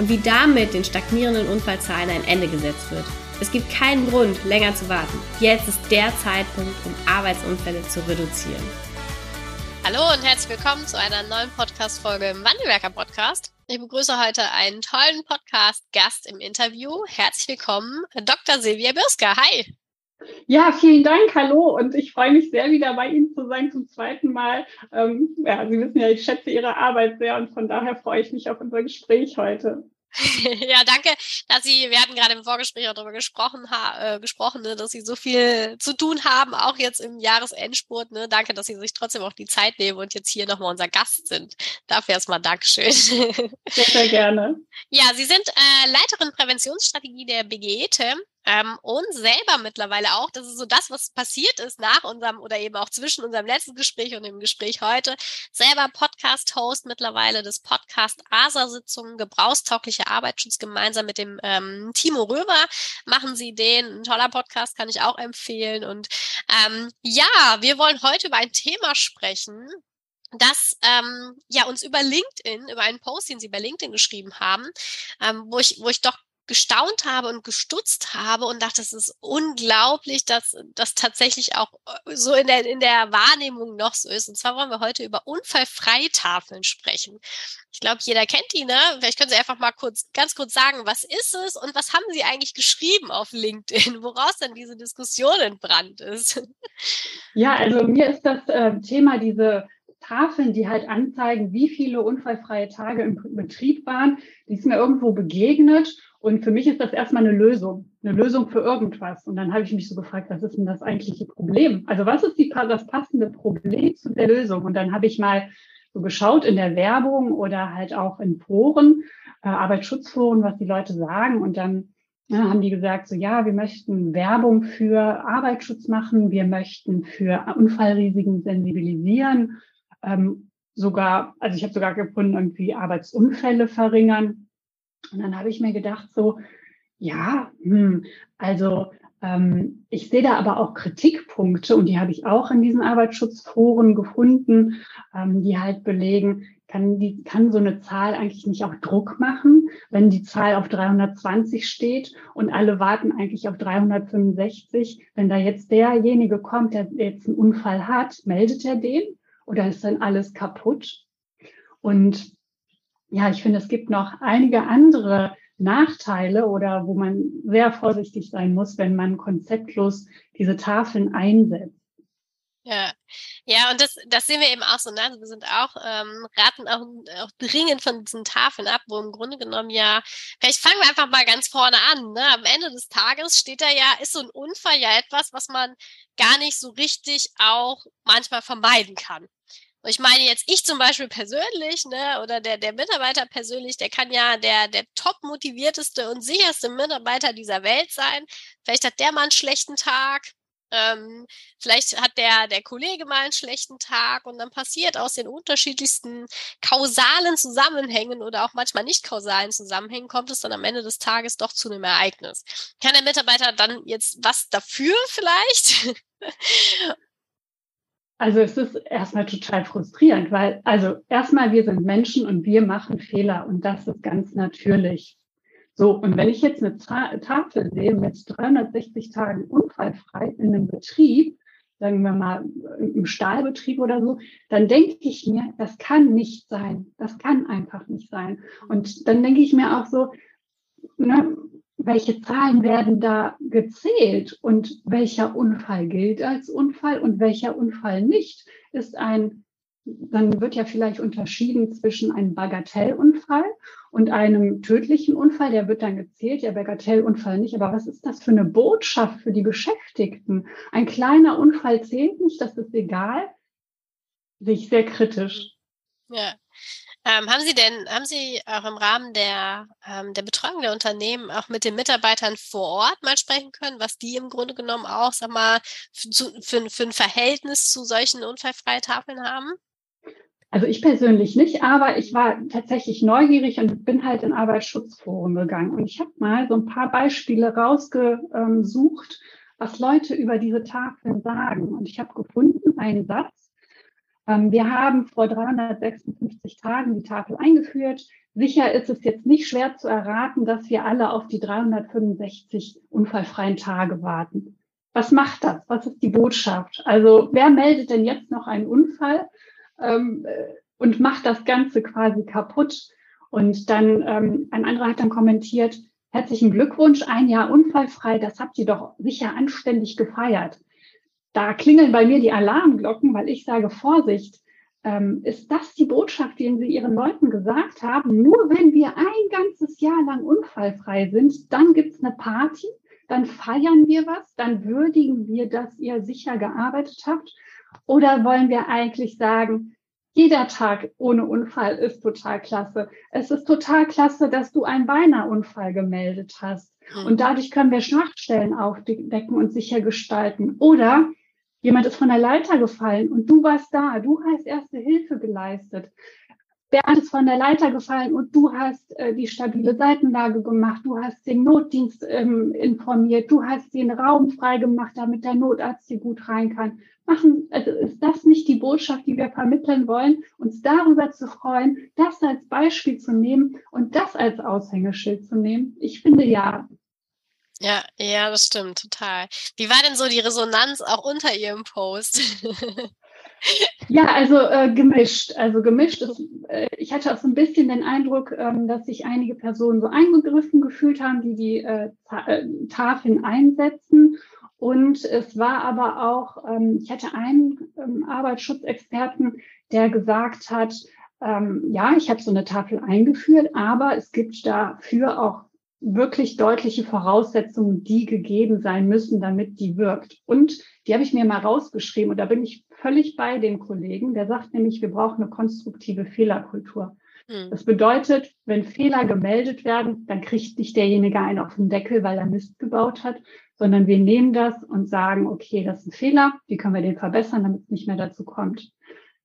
und wie damit den stagnierenden Unfallzahlen ein Ende gesetzt wird. Es gibt keinen Grund, länger zu warten. Jetzt ist der Zeitpunkt, um Arbeitsunfälle zu reduzieren. Hallo und herzlich willkommen zu einer neuen Podcast-Folge im Wandelwerker Podcast. Ich begrüße heute einen tollen Podcast-Gast im Interview. Herzlich willkommen, Dr. Silvia Birsker. Hi. Ja, vielen Dank, hallo und ich freue mich sehr, wieder bei Ihnen zu sein zum zweiten Mal. Ähm, ja, Sie wissen ja, ich schätze Ihre Arbeit sehr und von daher freue ich mich auf unser Gespräch heute. ja, danke, dass Sie, wir hatten gerade im Vorgespräch auch darüber gesprochen, äh, gesprochen ne, dass Sie so viel zu tun haben, auch jetzt im Jahresendspurt. Ne? Danke, dass Sie sich trotzdem auch die Zeit nehmen und jetzt hier nochmal unser Gast sind. Dafür erstmal Dankeschön. Sehr, sehr gerne. Ja, Sie sind äh, Leiterin Präventionsstrategie der BGETE ähm, und selber mittlerweile auch, das ist so das, was passiert ist nach unserem oder eben auch zwischen unserem letzten Gespräch und dem Gespräch heute, selber Podcast-Host mittlerweile des Podcast ASA-Sitzungen, gebrauchstauglicher Arbeitsschutz gemeinsam mit dem ähm, Timo Römer machen sie den. Ein toller Podcast kann ich auch empfehlen. Und ähm, ja, wir wollen heute über ein Thema sprechen, das ähm, ja uns über LinkedIn, über einen Post, den sie bei LinkedIn geschrieben haben, ähm, wo ich, wo ich doch gestaunt habe und gestutzt habe und dachte, es ist unglaublich, dass das tatsächlich auch äh, so in der, in der Wahrnehmung noch so ist. Und zwar wollen wir heute über Unfallfreitafeln sprechen. Ich glaube, jeder kennt die, ne? Vielleicht können Sie einfach mal kurz, ganz kurz sagen, was ist es und was haben Sie eigentlich geschrieben auf LinkedIn, woraus dann diese Diskussion entbrannt ist? Ja, also mir ist das äh, Thema diese Tafeln, die halt anzeigen, wie viele unfallfreie Tage im Betrieb waren, die ist mir irgendwo begegnet und für mich ist das erstmal eine Lösung, eine Lösung für irgendwas. Und dann habe ich mich so gefragt, was ist denn das eigentliche Problem? Also was ist die, das passende Problem zu der Lösung? Und dann habe ich mal so geschaut in der Werbung oder halt auch in Foren, äh, Arbeitsschutzforen, was die Leute sagen. Und dann ja, haben die gesagt, so ja, wir möchten Werbung für Arbeitsschutz machen, wir möchten für Unfallrisiken sensibilisieren, ähm, sogar, also ich habe sogar gefunden, irgendwie Arbeitsunfälle verringern. Und dann habe ich mir gedacht, so, ja, hm, also ähm, ich sehe da aber auch Kritikpunkte und die habe ich auch in diesen Arbeitsschutzforen gefunden, ähm, die halt belegen, kann, die, kann so eine Zahl eigentlich nicht auch Druck machen, wenn die Zahl auf 320 steht und alle warten eigentlich auf 365. Wenn da jetzt derjenige kommt, der jetzt einen Unfall hat, meldet er den oder ist dann alles kaputt? Und ja, ich finde, es gibt noch einige andere Nachteile oder wo man sehr vorsichtig sein muss, wenn man konzeptlos diese Tafeln einsetzt. Ja, ja, und das, das sehen wir eben auch so. Ne? Also wir sind auch, ähm, raten auch, auch dringend von diesen Tafeln ab, wo im Grunde genommen ja, vielleicht fangen wir einfach mal ganz vorne an. Ne? Am Ende des Tages steht da ja, ist so ein Unfall ja etwas, was man gar nicht so richtig auch manchmal vermeiden kann. Und ich meine jetzt ich zum Beispiel persönlich, ne, oder der, der Mitarbeiter persönlich, der kann ja der, der top motivierteste und sicherste Mitarbeiter dieser Welt sein. Vielleicht hat der mal einen schlechten Tag. Ähm, vielleicht hat der, der Kollege mal einen schlechten Tag und dann passiert aus den unterschiedlichsten kausalen Zusammenhängen oder auch manchmal nicht kausalen Zusammenhängen, kommt es dann am Ende des Tages doch zu einem Ereignis. Kann der Mitarbeiter dann jetzt was dafür vielleicht? Also es ist erstmal total frustrierend, weil also erstmal wir sind Menschen und wir machen Fehler und das ist ganz natürlich. So, und wenn ich jetzt eine Tafel sehe mit 360 Tagen unfallfrei in einem Betrieb, sagen wir mal im Stahlbetrieb oder so, dann denke ich mir, das kann nicht sein. Das kann einfach nicht sein. Und dann denke ich mir auch so, ne, welche Zahlen werden da gezählt und welcher Unfall gilt als Unfall und welcher Unfall nicht, ist ein, dann wird ja vielleicht unterschieden zwischen einem Bagatellunfall und einem tödlichen Unfall, der wird dann gezählt, der Bagatellunfall nicht. Aber was ist das für eine Botschaft für die Beschäftigten? Ein kleiner Unfall zählt nicht, das ist egal. Sehe ich sehr kritisch. Ja. Ähm, haben Sie denn, haben Sie auch im Rahmen der, ähm, der Betreuung der Unternehmen auch mit den Mitarbeitern vor Ort mal sprechen können, was die im Grunde genommen auch, sag mal, für, für, für ein Verhältnis zu solchen unfallfreien Tafeln haben? Also ich persönlich nicht, aber ich war tatsächlich neugierig und bin halt in Arbeitsschutzforen gegangen. Und ich habe mal so ein paar Beispiele rausgesucht, was Leute über diese Tafeln sagen. Und ich habe gefunden einen Satz. Ähm, wir haben vor 356 Tagen die Tafel eingeführt. Sicher ist es jetzt nicht schwer zu erraten, dass wir alle auf die 365 unfallfreien Tage warten. Was macht das? Was ist die Botschaft? Also wer meldet denn jetzt noch einen Unfall? ähm, und macht das Ganze quasi kaputt. Und dann ähm, ein anderer hat dann kommentiert, herzlichen Glückwunsch, ein Jahr unfallfrei, das habt ihr doch sicher anständig gefeiert. Da klingeln bei mir die Alarmglocken, weil ich sage, Vorsicht, ähm, ist das die Botschaft, die Sie Ihren Leuten gesagt haben? Nur wenn wir ein ganzes Jahr lang unfallfrei sind, dann gibt's eine Party, dann feiern wir was, dann würdigen wir, dass ihr sicher gearbeitet habt oder wollen wir eigentlich sagen, jeder Tag ohne Unfall ist total klasse. Es ist total klasse, dass du einen Beinahe-Unfall gemeldet hast. Mhm. Und dadurch können wir Schwachstellen aufdecken und sicher gestalten. Oder jemand ist von der Leiter gefallen und du warst da. Du hast erste Hilfe geleistet. Bernd ist von der Leiter gefallen und du hast äh, die stabile Seitenlage gemacht, du hast den Notdienst ähm, informiert, du hast den Raum freigemacht, damit der Notarzt hier gut rein kann. Machen, also ist das nicht die Botschaft, die wir vermitteln wollen, uns darüber zu freuen, das als Beispiel zu nehmen und das als Aushängeschild zu nehmen? Ich finde ja. Ja, ja, das stimmt, total. Wie war denn so die Resonanz auch unter Ihrem Post? Ja, also äh, gemischt. Also gemischt ist, äh, ich hatte auch so ein bisschen den Eindruck, ähm, dass sich einige Personen so eingegriffen gefühlt haben, die die äh, äh, Tafeln einsetzen. Und es war aber auch, ähm, ich hatte einen ähm, Arbeitsschutzexperten, der gesagt hat, ähm, ja, ich habe so eine Tafel eingeführt, aber es gibt dafür auch wirklich deutliche Voraussetzungen, die gegeben sein müssen, damit die wirkt. Und die habe ich mir mal rausgeschrieben und da bin ich völlig bei dem Kollegen, der sagt nämlich, wir brauchen eine konstruktive Fehlerkultur. Hm. Das bedeutet, wenn Fehler gemeldet werden, dann kriegt nicht derjenige einen auf den Deckel, weil er Mist gebaut hat, sondern wir nehmen das und sagen, okay, das ist ein Fehler, wie können wir den verbessern, damit es nicht mehr dazu kommt.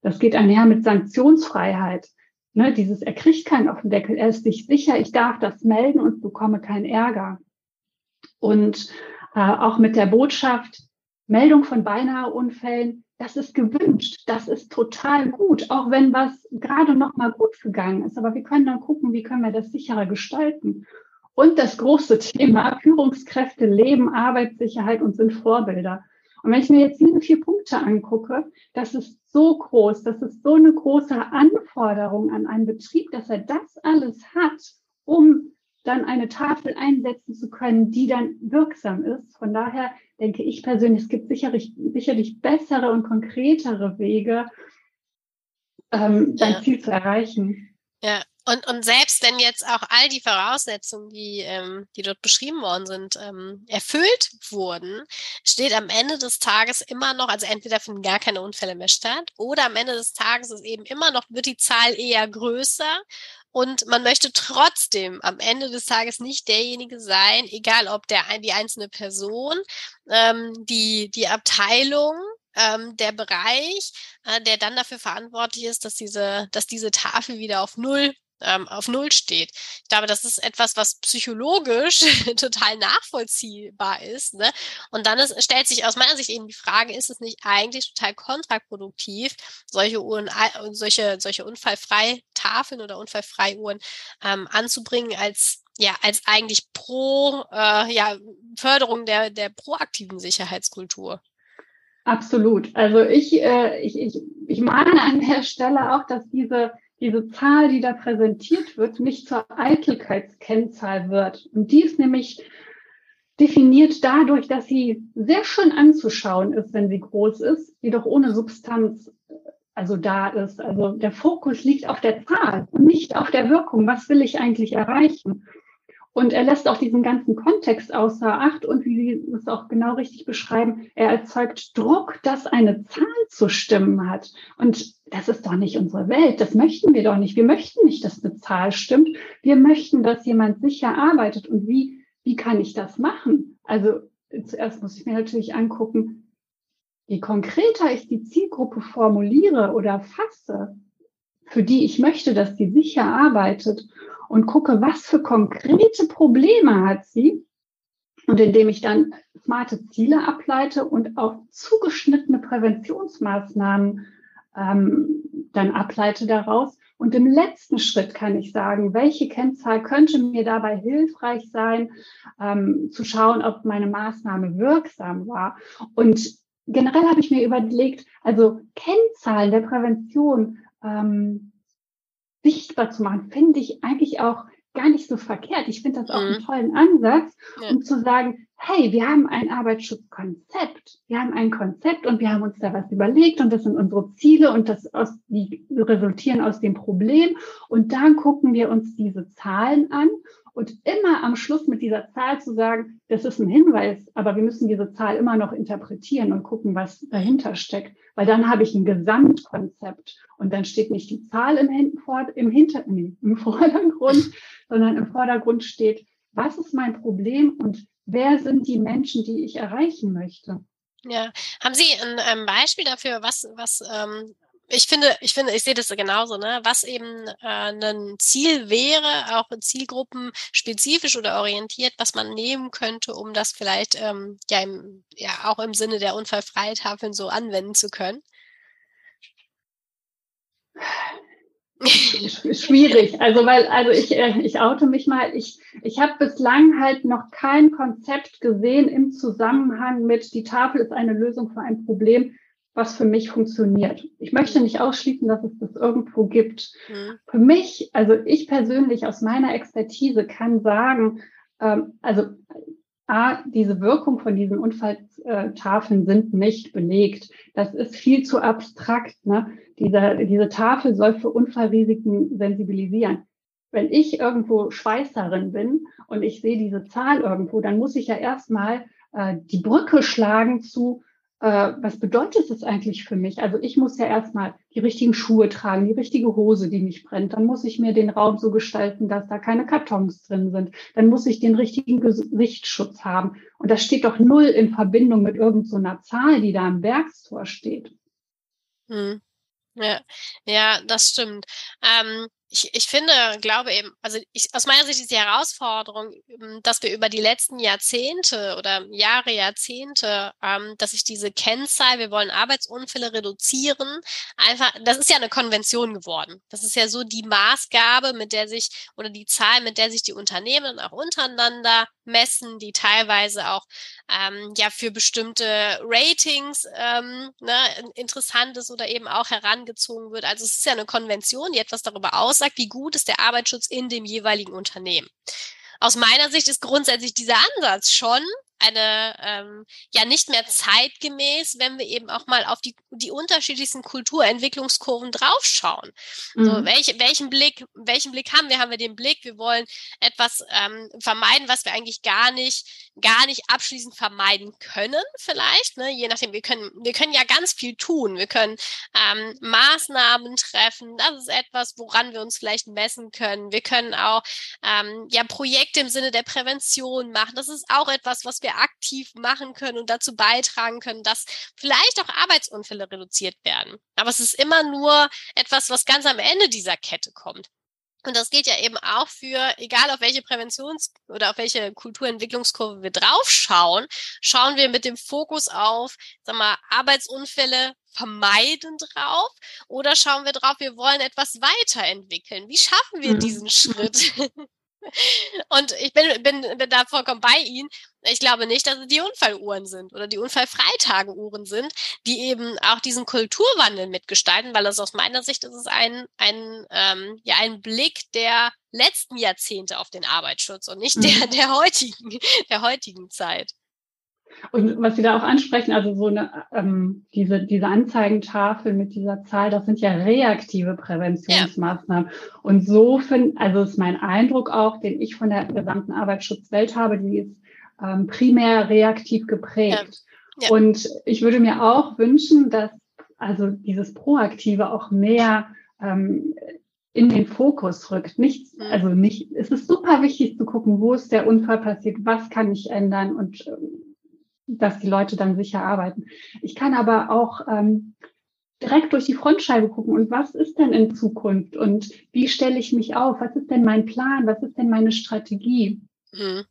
Das geht einher mit Sanktionsfreiheit. Ne, dieses, er kriegt keinen auf den Deckel, er ist sich sicher, ich darf das melden und bekomme keinen Ärger. Und äh, auch mit der Botschaft, Meldung von beinahe Unfällen, das ist gewünscht, das ist total gut, auch wenn was gerade noch mal gut gegangen ist. Aber wir können dann gucken, wie können wir das sicherer gestalten. Und das große Thema Führungskräfte, Leben, Arbeitssicherheit und sind Vorbilder. Und wenn ich mir jetzt diese vier Punkte angucke, das ist so groß, das ist so eine große Anforderung an einen Betrieb, dass er das alles hat, um dann eine Tafel einsetzen zu können, die dann wirksam ist. Von daher denke ich persönlich, es gibt sicherlich, sicherlich bessere und konkretere Wege, ähm, dein ja. Ziel zu erreichen. Ja, und, und selbst wenn jetzt auch all die Voraussetzungen, die, ähm, die dort beschrieben worden sind, ähm, erfüllt wurden, steht am Ende des Tages immer noch, also entweder finden gar keine Unfälle mehr statt oder am Ende des Tages ist eben immer noch, wird die Zahl eher größer und man möchte trotzdem am Ende des Tages nicht derjenige sein, egal ob der, die einzelne Person, ähm, die, die Abteilung, ähm, der Bereich, äh, der dann dafür verantwortlich ist, dass diese, dass diese Tafel wieder auf Null ähm, auf Null steht. Ich glaube, das ist etwas, was psychologisch total nachvollziehbar ist. Ne? Und dann ist, stellt sich aus meiner Sicht eben die Frage, ist es nicht eigentlich total kontraproduktiv, solche Uhren, solche, solche unfallfrei Tafeln oder unfallfrei Uhren ähm, anzubringen als ja, als eigentlich pro äh, ja, Förderung der, der proaktiven Sicherheitskultur. Absolut. Also ich, äh, ich, ich, ich mahne an der Stelle auch, dass diese diese Zahl, die da präsentiert wird, nicht zur Eitelkeitskennzahl wird. Und die ist nämlich definiert dadurch, dass sie sehr schön anzuschauen ist, wenn sie groß ist, jedoch ohne Substanz also da ist. Also der Fokus liegt auf der Zahl und nicht auf der Wirkung. Was will ich eigentlich erreichen? Und er lässt auch diesen ganzen Kontext außer Acht und wie Sie es auch genau richtig beschreiben, er erzeugt Druck, dass eine Zahl zu stimmen hat. Und das ist doch nicht unsere Welt. Das möchten wir doch nicht. Wir möchten nicht, dass eine Zahl stimmt. Wir möchten, dass jemand sicher arbeitet. Und wie, wie kann ich das machen? Also zuerst muss ich mir natürlich angucken, je konkreter ich die Zielgruppe formuliere oder fasse, für die ich möchte, dass die sicher arbeitet und gucke, was für konkrete Probleme hat sie. Und indem ich dann smarte Ziele ableite und auch zugeschnittene Präventionsmaßnahmen ähm, dann ableite daraus. Und im letzten Schritt kann ich sagen, welche Kennzahl könnte mir dabei hilfreich sein, ähm, zu schauen, ob meine Maßnahme wirksam war. Und generell habe ich mir überlegt, also Kennzahlen der Prävention ähm, sichtbar zu machen, finde ich eigentlich auch gar nicht so verkehrt. Ich finde das auch einen mhm. tollen Ansatz, ja. um zu sagen, hey, wir haben ein Arbeitsschutzkonzept. Wir haben ein Konzept und wir haben uns da was überlegt und das sind unsere Ziele und das aus, die resultieren aus dem Problem. Und dann gucken wir uns diese Zahlen an und immer am Schluss mit dieser Zahl zu sagen, das ist ein Hinweis, aber wir müssen diese Zahl immer noch interpretieren und gucken, was dahinter steckt. Weil dann habe ich ein Gesamtkonzept und dann steht nicht die Zahl im, im, Hinter, im Vordergrund, sondern im Vordergrund steht, was ist mein Problem und wer sind die Menschen, die ich erreichen möchte. Ja, haben Sie ein, ein Beispiel dafür, was, was ähm, ich finde, ich finde, ich sehe das genauso, ne? Was eben äh, ein Ziel wäre, auch Zielgruppen spezifisch oder orientiert, was man nehmen könnte, um das vielleicht ähm, ja, im, ja auch im Sinne der Unfallfreitafeln so anwenden zu können. Schwierig. Also weil, also ich, äh, ich oute mich mal, ich, ich habe bislang halt noch kein Konzept gesehen im Zusammenhang mit, die Tafel ist eine Lösung für ein Problem, was für mich funktioniert. Ich möchte nicht ausschließen, dass es das irgendwo gibt. Mhm. Für mich, also ich persönlich aus meiner Expertise kann sagen, ähm, also A, diese Wirkung von diesen Unfalltafeln sind nicht belegt. Das ist viel zu abstrakt. Ne? Diese, diese Tafel soll für Unfallrisiken sensibilisieren. Wenn ich irgendwo Schweißerin bin und ich sehe diese Zahl irgendwo, dann muss ich ja erstmal äh, die Brücke schlagen zu, äh, was bedeutet das eigentlich für mich? Also ich muss ja erstmal die richtigen Schuhe tragen, die richtige Hose, die nicht brennt. Dann muss ich mir den Raum so gestalten, dass da keine Kartons drin sind. Dann muss ich den richtigen Gesichtsschutz haben. Und das steht doch null in Verbindung mit irgendeiner so Zahl, die da am Werkstor steht. Hm. Ja, ja, das stimmt. Ähm, ich, ich finde, glaube eben, also ich, aus meiner Sicht ist die Herausforderung, ähm, dass wir über die letzten Jahrzehnte oder Jahre, Jahrzehnte, ähm, dass sich diese Kennzahl, wir wollen Arbeitsunfälle reduzieren, einfach, das ist ja eine Konvention geworden. Das ist ja so die Maßgabe, mit der sich, oder die Zahl, mit der sich die Unternehmen auch untereinander messen, die teilweise auch ähm, ja für bestimmte Ratings ähm, ne, interessant ist oder eben auch herangezogen wird. Also es ist ja eine Konvention, die etwas darüber aussagt, wie gut ist der Arbeitsschutz in dem jeweiligen Unternehmen. Aus meiner Sicht ist grundsätzlich dieser Ansatz schon eine ähm, ja nicht mehr zeitgemäß, wenn wir eben auch mal auf die, die unterschiedlichsten Kulturentwicklungskurven draufschauen. Mhm. So, welch, welchen Blick, welchen Blick haben wir? Haben wir den Blick, wir wollen etwas ähm, vermeiden, was wir eigentlich gar nicht, gar nicht abschließend vermeiden können, vielleicht. Ne? Je nachdem, wir können, wir können ja ganz viel tun. Wir können ähm, Maßnahmen treffen. Das ist etwas, woran wir uns vielleicht messen können. Wir können auch ähm, ja Projekte im Sinne der Prävention machen. Das ist auch etwas, was wir aktiv machen können und dazu beitragen können, dass vielleicht auch Arbeitsunfälle reduziert werden. Aber es ist immer nur etwas, was ganz am Ende dieser Kette kommt. Und das gilt ja eben auch für, egal auf welche Präventions- oder auf welche Kulturentwicklungskurve wir draufschauen, schauen wir mit dem Fokus auf, sag mal, Arbeitsunfälle vermeiden drauf oder schauen wir drauf, wir wollen etwas weiterentwickeln. Wie schaffen wir mhm. diesen Schritt? Und ich bin, bin, bin da vollkommen bei Ihnen. Ich glaube nicht, dass es die Unfalluhren sind oder die Unfallfreitageuhren sind, die eben auch diesen Kulturwandel mitgestalten, weil das aus meiner Sicht ist es ein, ein, ähm, ja, ein Blick der letzten Jahrzehnte auf den Arbeitsschutz und nicht der, mhm. der heutigen, der heutigen Zeit. Und was Sie da auch ansprechen, also so eine, ähm, diese, diese Anzeigentafel mit dieser Zahl, das sind ja reaktive Präventionsmaßnahmen. Ja. Und so finde, also ist mein Eindruck auch, den ich von der gesamten Arbeitsschutzwelt habe, die ist ähm, primär reaktiv geprägt. Ja. Ja. Und ich würde mir auch wünschen, dass also dieses Proaktive auch mehr ähm, in den Fokus rückt. Nicht, mhm. also nicht, es ist super wichtig zu gucken, wo ist der Unfall passiert, was kann ich ändern und ähm, dass die Leute dann sicher arbeiten. Ich kann aber auch ähm, direkt durch die Frontscheibe gucken und was ist denn in Zukunft und wie stelle ich mich auf? Was ist denn mein Plan? Was ist denn meine Strategie? Mhm.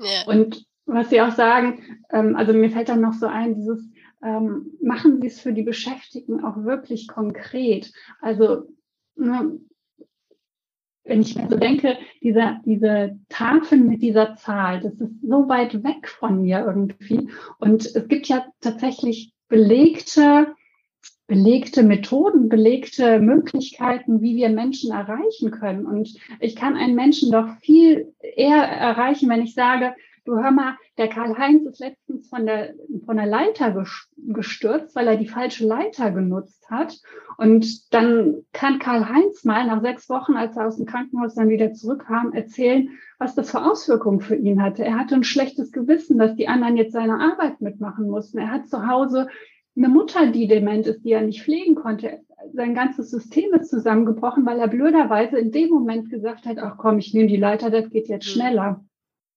Yeah. Und was Sie auch sagen, ähm, also mir fällt dann noch so ein, dieses ähm, machen Sie es für die Beschäftigten auch wirklich konkret. Also ne, wenn ich mir so denke, diese, diese Tafeln mit dieser Zahl, das ist so weit weg von mir irgendwie. Und es gibt ja tatsächlich belegte, belegte Methoden, belegte Möglichkeiten, wie wir Menschen erreichen können. Und ich kann einen Menschen doch viel eher erreichen, wenn ich sage, du hör mal, der Karl-Heinz ist letztens von der, von der Leiter gestürzt, weil er die falsche Leiter genutzt hat. Und dann kann Karl-Heinz mal nach sechs Wochen, als er aus dem Krankenhaus dann wieder zurückkam, erzählen, was das für Auswirkungen für ihn hatte. Er hatte ein schlechtes Gewissen, dass die anderen jetzt seine Arbeit mitmachen mussten. Er hat zu Hause eine Mutter, die dement ist, die er nicht pflegen konnte. Sein ganzes System ist zusammengebrochen, weil er blöderweise in dem Moment gesagt hat, ach komm, ich nehme die Leiter, das geht jetzt mhm. schneller.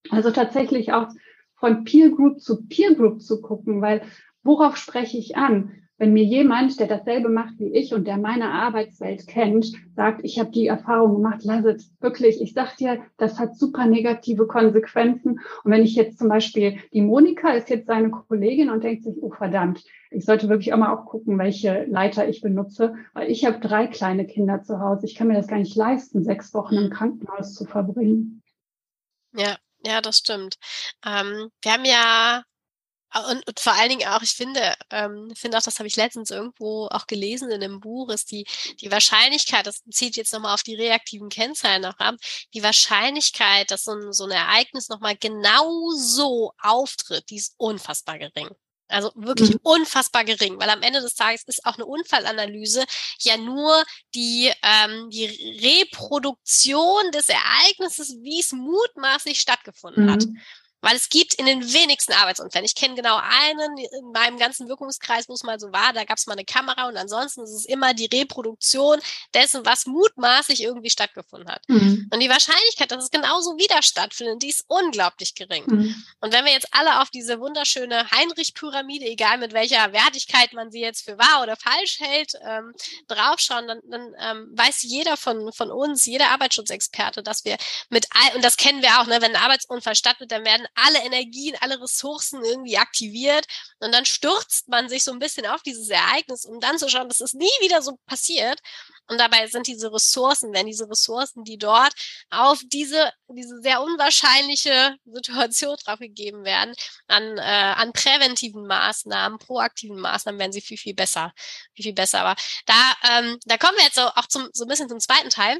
Also tatsächlich auch von Peer Group zu Peer Group zu gucken, weil worauf spreche ich an? Wenn mir jemand, der dasselbe macht wie ich und der meine Arbeitswelt kennt, sagt, ich habe die Erfahrung gemacht, lass es wirklich, ich sag dir, das hat super negative Konsequenzen. Und wenn ich jetzt zum Beispiel, die Monika ist jetzt seine Kollegin und denkt sich, oh verdammt, ich sollte wirklich auch mal auch gucken, welche Leiter ich benutze, weil ich habe drei kleine Kinder zu Hause. Ich kann mir das gar nicht leisten, sechs Wochen im Krankenhaus zu verbringen. Ja, ja, das stimmt. Ähm, wir haben ja und, und vor allen Dingen auch, ich finde, ähm, finde auch, das habe ich letztens irgendwo auch gelesen in einem Buch, ist die, die Wahrscheinlichkeit, das zieht jetzt nochmal auf die reaktiven Kennzahlen noch ab, die Wahrscheinlichkeit, dass so ein, so ein Ereignis nochmal genau so auftritt, die ist unfassbar gering. Also wirklich mhm. unfassbar gering, weil am Ende des Tages ist auch eine Unfallanalyse ja nur die, ähm, die Reproduktion des Ereignisses, wie es mutmaßlich stattgefunden mhm. hat. Weil es gibt in den wenigsten Arbeitsunfällen, ich kenne genau einen in meinem ganzen Wirkungskreis, wo es mal so war, da gab es mal eine Kamera und ansonsten ist es immer die Reproduktion dessen, was mutmaßlich irgendwie stattgefunden hat. Mhm. Und die Wahrscheinlichkeit, dass es genauso wieder stattfindet, die ist unglaublich gering. Mhm. Und wenn wir jetzt alle auf diese wunderschöne Heinrich-Pyramide, egal mit welcher Wertigkeit man sie jetzt für wahr oder falsch hält, ähm, draufschauen, dann, dann ähm, weiß jeder von, von uns, jeder Arbeitsschutzexperte, dass wir mit all, und das kennen wir auch, ne, wenn ein Arbeitsunfall stattfindet, dann werden alle Energien, alle Ressourcen irgendwie aktiviert und dann stürzt man sich so ein bisschen auf dieses Ereignis, um dann zu schauen, dass es nie wieder so passiert. Und dabei sind diese Ressourcen, wenn diese Ressourcen, die dort auf diese, diese sehr unwahrscheinliche Situation draufgegeben werden, an, äh, an präventiven Maßnahmen, proaktiven Maßnahmen, werden sie viel, viel besser, viel, viel besser. Aber da, ähm, da kommen wir jetzt so auch zum, so ein bisschen zum zweiten Teil.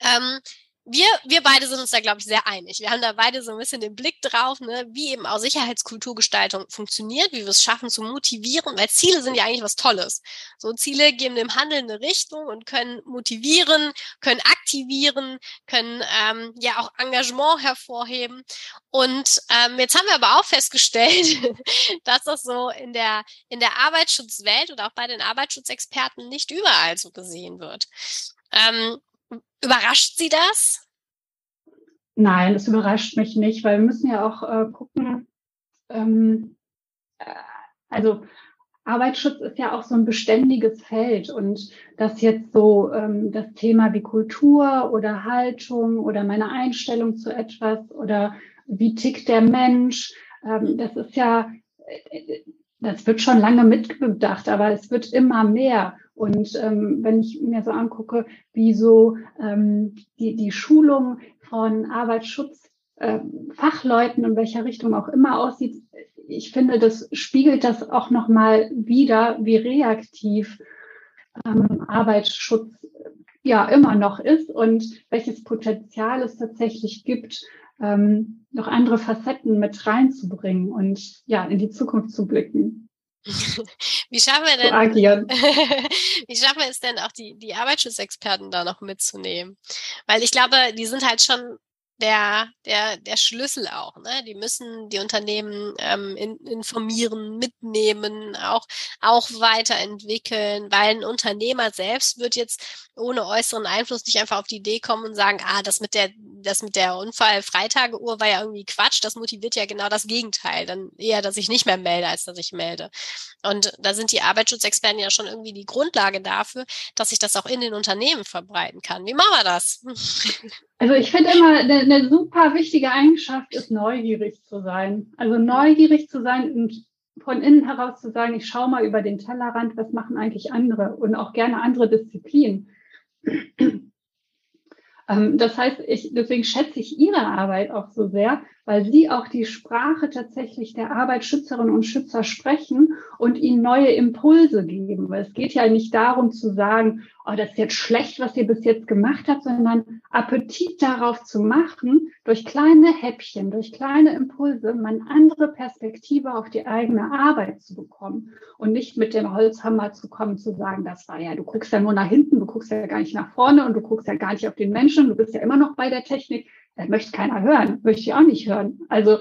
Ähm, wir, wir beide sind uns da, glaube ich, sehr einig. Wir haben da beide so ein bisschen den Blick drauf, ne, wie eben auch Sicherheitskulturgestaltung funktioniert, wie wir es schaffen zu motivieren, weil Ziele sind ja eigentlich was Tolles. So Ziele geben dem Handeln eine Richtung und können motivieren, können aktivieren, können ähm, ja auch Engagement hervorheben. Und ähm, jetzt haben wir aber auch festgestellt, dass das so in der, in der Arbeitsschutzwelt oder auch bei den Arbeitsschutzexperten nicht überall so gesehen wird. Ähm, Überrascht Sie das? Nein, das überrascht mich nicht, weil wir müssen ja auch äh, gucken, ähm, äh, also Arbeitsschutz ist ja auch so ein beständiges Feld und das jetzt so ähm, das Thema wie Kultur oder Haltung oder meine Einstellung zu etwas oder wie tickt der Mensch, ähm, das ist ja, äh, das wird schon lange mitgedacht, aber es wird immer mehr. Und ähm, wenn ich mir so angucke, wie so ähm, die, die Schulung von Arbeitsschutzfachleuten äh, in welcher Richtung auch immer aussieht, ich finde, das spiegelt das auch nochmal wieder, wie reaktiv ähm, Arbeitsschutz ja immer noch ist und welches Potenzial es tatsächlich gibt, ähm, noch andere Facetten mit reinzubringen und ja, in die Zukunft zu blicken. Wie schaffen wir denn, agieren. wie schaffen wir es denn auch die, die Arbeitsschutzexperten da noch mitzunehmen? Weil ich glaube, die sind halt schon der, der, der Schlüssel auch. Ne? Die müssen die Unternehmen ähm, in, informieren, mitnehmen, auch, auch weiterentwickeln, weil ein Unternehmer selbst wird jetzt ohne äußeren Einfluss nicht einfach auf die Idee kommen und sagen, ah, das mit der, das mit der Unfallfreitageuhr war ja irgendwie Quatsch. Das motiviert ja genau das Gegenteil. Dann eher, dass ich nicht mehr melde, als dass ich melde. Und da sind die Arbeitsschutzexperten ja schon irgendwie die Grundlage dafür, dass ich das auch in den Unternehmen verbreiten kann. Wie machen wir das? Also ich finde immer, eine, eine super wichtige Eigenschaft ist, neugierig zu sein. Also neugierig zu sein und von innen heraus zu sagen, ich schaue mal über den Tellerrand, was machen eigentlich andere und auch gerne andere Disziplinen. Ähm, das heißt, ich, deswegen schätze ich Ihre Arbeit auch so sehr, weil Sie auch die Sprache tatsächlich der Arbeitsschützerinnen und Schützer sprechen und ihnen neue Impulse geben. Weil es geht ja nicht darum zu sagen, oh, das ist jetzt schlecht, was ihr bis jetzt gemacht habt, sondern Appetit darauf zu machen, durch kleine Häppchen, durch kleine Impulse, mal eine andere Perspektive auf die eigene Arbeit zu bekommen und nicht mit dem Holzhammer zu kommen, zu sagen, das war ja, du guckst ja nur nach hinten, du guckst ja gar nicht nach vorne und du guckst ja gar nicht auf den Menschen, du bist ja immer noch bei der Technik. Das möchte keiner hören, möchte ich auch nicht hören. Also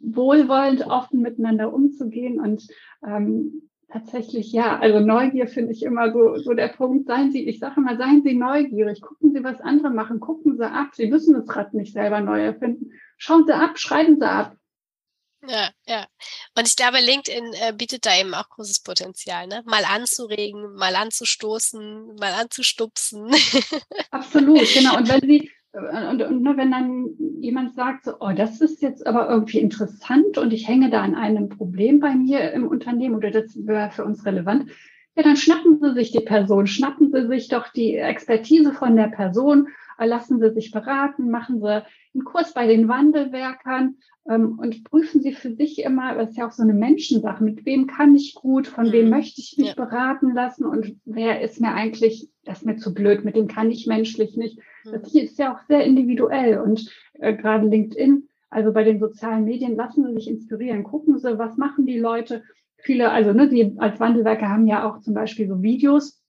wohlwollend offen miteinander umzugehen und ähm, Tatsächlich ja. Also Neugier finde ich immer so, so der Punkt. Seien Sie, ich sage immer, seien Sie neugierig. Gucken Sie, was andere machen. Gucken Sie ab. Sie müssen das Rad nicht selber neu erfinden. Schauen Sie ab, schreiben Sie ab. Ja, ja. Und ich glaube, LinkedIn äh, bietet da eben auch großes Potenzial, ne? Mal anzuregen, mal anzustoßen, mal anzustupsen. Absolut, genau. Und wenn Sie, und, und nur wenn dann jemand sagt, so, oh, das ist jetzt aber irgendwie interessant und ich hänge da an einem Problem bei mir im Unternehmen oder das wäre für uns relevant, ja, dann schnappen Sie sich die Person, schnappen Sie sich doch die Expertise von der Person, lassen Sie sich beraten, machen Sie einen Kurs bei den Wandelwerkern ähm, und prüfen Sie für sich immer, das ist ja auch so eine Menschensache, mit wem kann ich gut, von wem mhm. möchte ich mich ja. beraten lassen und wer ist mir eigentlich, das ist mir zu blöd, mit dem kann ich menschlich nicht. Mhm. Das ist ja auch sehr individuell und äh, gerade LinkedIn, also bei den sozialen Medien, lassen Sie sich inspirieren, gucken Sie, was machen die Leute. Viele, also ne, die als Wandelwerker haben ja auch zum Beispiel so Videos,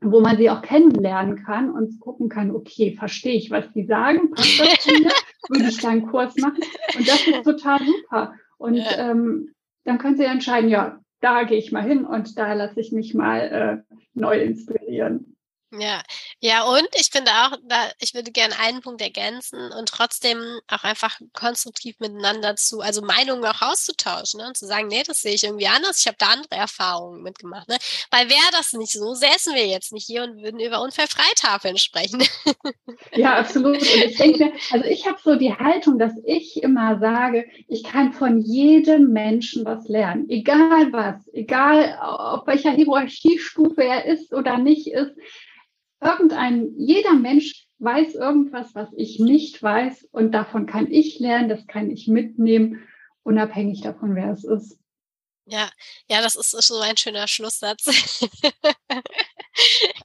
wo man sie auch kennenlernen kann und gucken kann, okay, verstehe ich, was die sagen, passt das zu mir, würde ich da einen Kurs machen. Und das ist total super. Und ja. ähm, dann können Sie entscheiden, ja, da gehe ich mal hin und da lasse ich mich mal äh, neu inspirieren. Ja, ja, und ich finde auch, da, ich würde gerne einen Punkt ergänzen und trotzdem auch einfach konstruktiv miteinander zu, also Meinungen auch auszutauschen ne? und zu sagen, nee, das sehe ich irgendwie anders, ich habe da andere Erfahrungen mitgemacht. Ne? Weil wäre das nicht so, säßen wir jetzt nicht hier und würden über Unfallfreitafeln sprechen. Ja, absolut. Und ich denke, also ich habe so die Haltung, dass ich immer sage, ich kann von jedem Menschen was lernen, egal was, egal auf welcher Hierarchiestufe er ist oder nicht ist irgendein, jeder Mensch weiß irgendwas, was ich nicht weiß und davon kann ich lernen, das kann ich mitnehmen, unabhängig davon, wer es ist. Ja, ja, das ist so ein schöner Schlusssatz.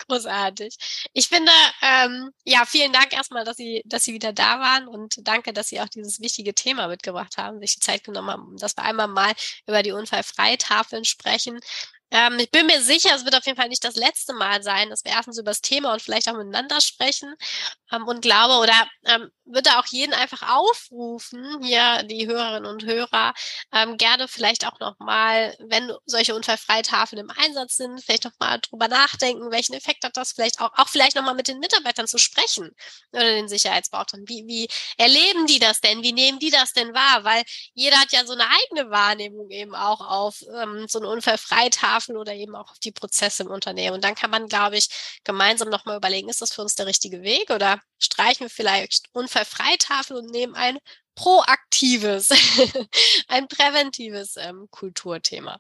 Großartig. Ich finde, ähm, ja, vielen Dank erstmal, dass Sie, dass Sie wieder da waren und danke, dass Sie auch dieses wichtige Thema mitgebracht haben, sich die Zeit genommen haben, dass wir einmal mal über die Unfallfreitafeln sprechen. Ähm, ich bin mir sicher, es wird auf jeden Fall nicht das letzte Mal sein, dass wir erstens über das Thema und vielleicht auch miteinander sprechen ähm, und glaube oder ähm, würde auch jeden einfach aufrufen, hier die Hörerinnen und Hörer, ähm, gerne vielleicht auch nochmal, wenn solche Unfallfreitafeln im Einsatz sind, vielleicht nochmal drüber nachdenken, welchen Effekt hat das vielleicht auch, auch vielleicht nochmal mit den Mitarbeitern zu sprechen oder den Sicherheitsbeauftragten. Wie, wie erleben die das denn? Wie nehmen die das denn wahr? Weil jeder hat ja so eine eigene Wahrnehmung eben auch auf ähm, so eine Unfallfreitafel oder eben auch auf die Prozesse im Unternehmen. Und dann kann man, glaube ich, gemeinsam nochmal überlegen, ist das für uns der richtige Weg oder streichen wir vielleicht Unfallfreitafel und nehmen ein proaktives, ein präventives ähm, Kulturthema.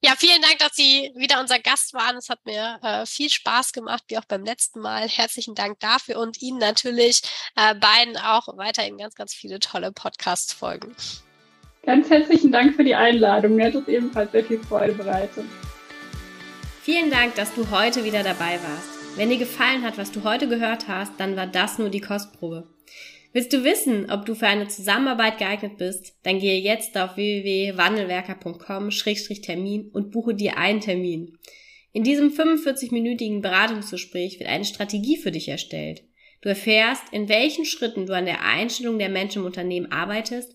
Ja, vielen Dank, dass Sie wieder unser Gast waren. Es hat mir äh, viel Spaß gemacht, wie auch beim letzten Mal. Herzlichen Dank dafür und Ihnen natürlich äh, beiden auch weiterhin ganz, ganz viele tolle Podcast-Folgen. Ganz herzlichen Dank für die Einladung. Mir hat es ebenfalls sehr viel Freude bereitet. Vielen Dank, dass du heute wieder dabei warst. Wenn dir gefallen hat, was du heute gehört hast, dann war das nur die Kostprobe. Willst du wissen, ob du für eine Zusammenarbeit geeignet bist? Dann gehe jetzt auf www.wandelwerker.com-termin und buche dir einen Termin. In diesem 45-minütigen Beratungsgespräch wird eine Strategie für dich erstellt. Du erfährst, in welchen Schritten du an der Einstellung der Menschen im Unternehmen arbeitest,